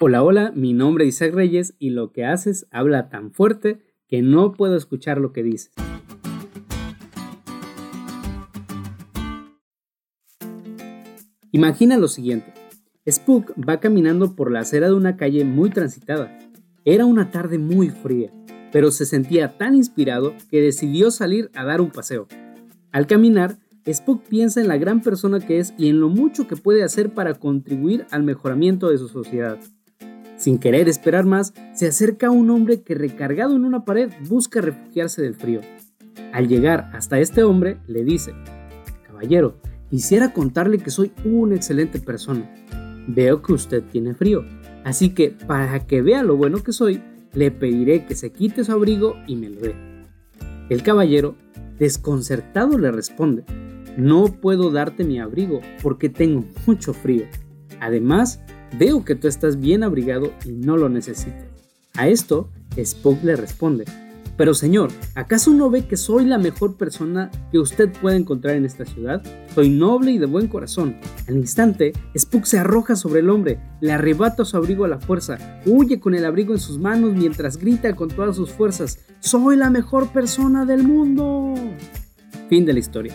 Hola, hola, mi nombre es Isaac Reyes y lo que haces habla tan fuerte que no puedo escuchar lo que dices. Imagina lo siguiente. Spook va caminando por la acera de una calle muy transitada. Era una tarde muy fría, pero se sentía tan inspirado que decidió salir a dar un paseo. Al caminar, Spook piensa en la gran persona que es y en lo mucho que puede hacer para contribuir al mejoramiento de su sociedad. Sin querer esperar más, se acerca a un hombre que recargado en una pared busca refugiarse del frío. Al llegar hasta este hombre, le dice, Caballero, quisiera contarle que soy una excelente persona. Veo que usted tiene frío, así que para que vea lo bueno que soy, le pediré que se quite su abrigo y me lo dé. El caballero, desconcertado, le responde, No puedo darte mi abrigo porque tengo mucho frío. Además, Veo que tú estás bien abrigado y no lo necesitas. A esto, Spock le responde, pero señor, ¿acaso no ve que soy la mejor persona que usted puede encontrar en esta ciudad? Soy noble y de buen corazón. Al instante, Spock se arroja sobre el hombre, le arrebata su abrigo a la fuerza, huye con el abrigo en sus manos mientras grita con todas sus fuerzas, ¡Soy la mejor persona del mundo! Fin de la historia.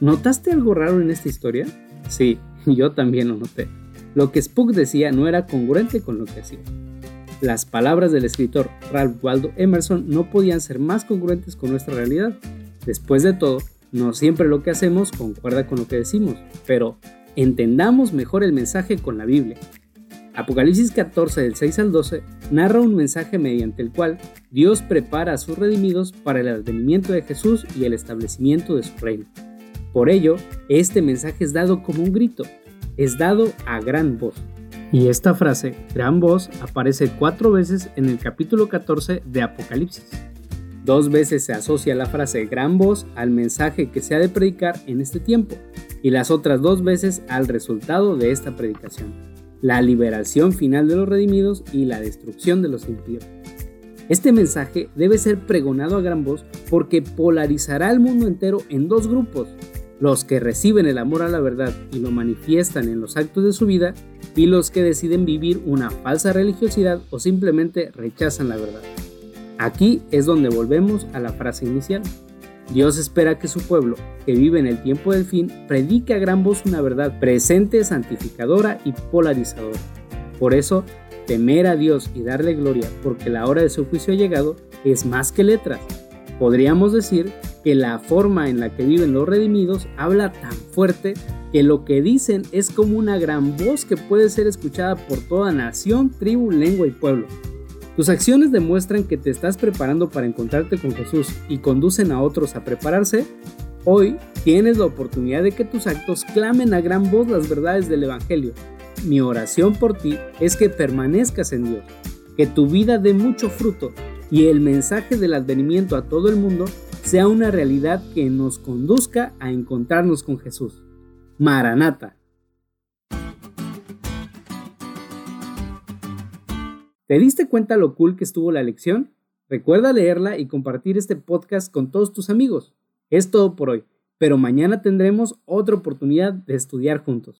¿Notaste algo raro en esta historia? Sí, yo también lo noté. Lo que Spook decía no era congruente con lo que hacía. Las palabras del escritor Ralph Waldo Emerson no podían ser más congruentes con nuestra realidad. Después de todo, no siempre lo que hacemos concuerda con lo que decimos, pero entendamos mejor el mensaje con la Biblia. Apocalipsis 14 del 6 al 12 narra un mensaje mediante el cual Dios prepara a sus redimidos para el advenimiento de Jesús y el establecimiento de su reino. Por ello, este mensaje es dado como un grito, es dado a gran voz. Y esta frase, gran voz, aparece cuatro veces en el capítulo 14 de Apocalipsis. Dos veces se asocia la frase gran voz al mensaje que se ha de predicar en este tiempo y las otras dos veces al resultado de esta predicación, la liberación final de los redimidos y la destrucción de los impíos. Este mensaje debe ser pregonado a gran voz porque polarizará al mundo entero en dos grupos, los que reciben el amor a la verdad y lo manifiestan en los actos de su vida, y los que deciden vivir una falsa religiosidad o simplemente rechazan la verdad. Aquí es donde volvemos a la frase inicial. Dios espera que su pueblo, que vive en el tiempo del fin, predique a gran voz una verdad presente, santificadora y polarizadora. Por eso, temer a Dios y darle gloria porque la hora de su juicio ha llegado es más que letras. Podríamos decir que la forma en la que viven los redimidos habla tan fuerte que lo que dicen es como una gran voz que puede ser escuchada por toda nación, tribu, lengua y pueblo. Tus acciones demuestran que te estás preparando para encontrarte con Jesús y conducen a otros a prepararse. Hoy tienes la oportunidad de que tus actos clamen a gran voz las verdades del Evangelio. Mi oración por ti es que permanezcas en Dios, que tu vida dé mucho fruto y el mensaje del advenimiento a todo el mundo sea una realidad que nos conduzca a encontrarnos con Jesús. Maranata. ¿Te diste cuenta lo cool que estuvo la lección? Recuerda leerla y compartir este podcast con todos tus amigos. Es todo por hoy, pero mañana tendremos otra oportunidad de estudiar juntos.